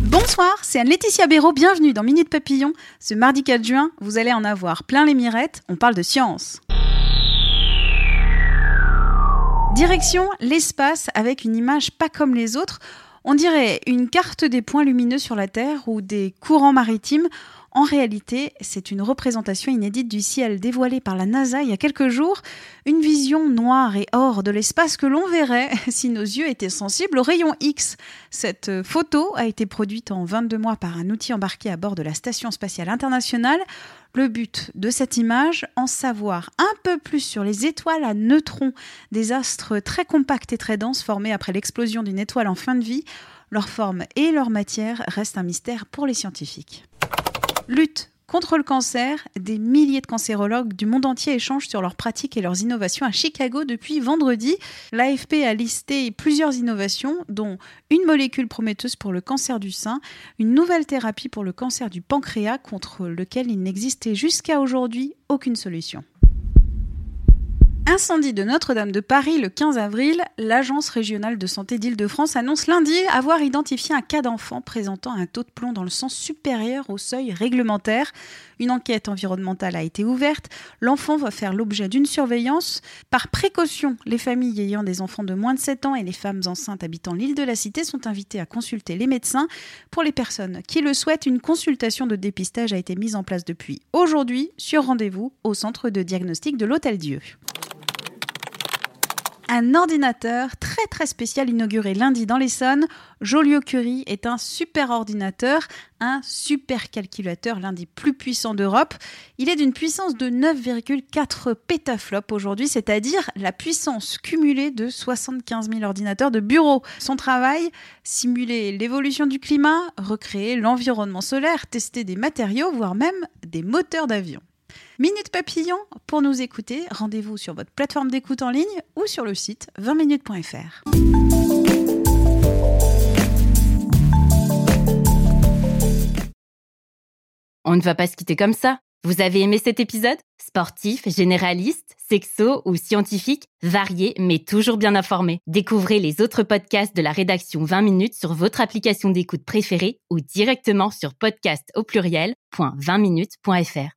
Bonsoir, c'est Anne-Laetitia Béraud, bienvenue dans Minute Papillon. Ce mardi 4 juin, vous allez en avoir plein les mirettes, on parle de science. Direction l'espace avec une image pas comme les autres. On dirait une carte des points lumineux sur la Terre ou des courants maritimes. En réalité, c'est une représentation inédite du ciel dévoilée par la NASA il y a quelques jours, une vision noire et or de l'espace que l'on verrait si nos yeux étaient sensibles aux rayons X. Cette photo a été produite en 22 mois par un outil embarqué à bord de la Station spatiale internationale. Le but de cette image, en savoir un peu plus sur les étoiles à neutrons, des astres très compacts et très denses formés après l'explosion d'une étoile en fin de vie. Leur forme et leur matière restent un mystère pour les scientifiques. Lutte contre le cancer, des milliers de cancérologues du monde entier échangent sur leurs pratiques et leurs innovations à Chicago depuis vendredi. L'AFP a listé plusieurs innovations, dont une molécule prometteuse pour le cancer du sein, une nouvelle thérapie pour le cancer du pancréas contre lequel il n'existait jusqu'à aujourd'hui aucune solution. Incendie de Notre-Dame de Paris le 15 avril, l'Agence régionale de santé d'Île-de-France annonce lundi avoir identifié un cas d'enfant présentant un taux de plomb dans le sang supérieur au seuil réglementaire. Une enquête environnementale a été ouverte. L'enfant va faire l'objet d'une surveillance. Par précaution, les familles ayant des enfants de moins de 7 ans et les femmes enceintes habitant l'île de la Cité sont invitées à consulter les médecins. Pour les personnes qui le souhaitent, une consultation de dépistage a été mise en place depuis aujourd'hui sur rendez-vous au centre de diagnostic de l'Hôtel Dieu un ordinateur très très spécial inauguré lundi dans l'Essonne. Joliot-Curie est un super ordinateur, un super calculateur, l'un des plus puissants d'Europe. Il est d'une puissance de 9,4 pétaflops aujourd'hui, c'est-à-dire la puissance cumulée de 75 000 ordinateurs de bureau. Son travail, simuler l'évolution du climat, recréer l'environnement solaire, tester des matériaux, voire même des moteurs d'avion. Minute Papillon, pour nous écouter, rendez-vous sur votre plateforme d'écoute en ligne ou sur le site 20minutes.fr. On ne va pas se quitter comme ça. Vous avez aimé cet épisode? Sportif, généraliste, sexo ou scientifique, varié mais toujours bien informé. Découvrez les autres podcasts de la rédaction 20 minutes sur votre application d'écoute préférée ou directement sur podcast au pluriel.20minutes.fr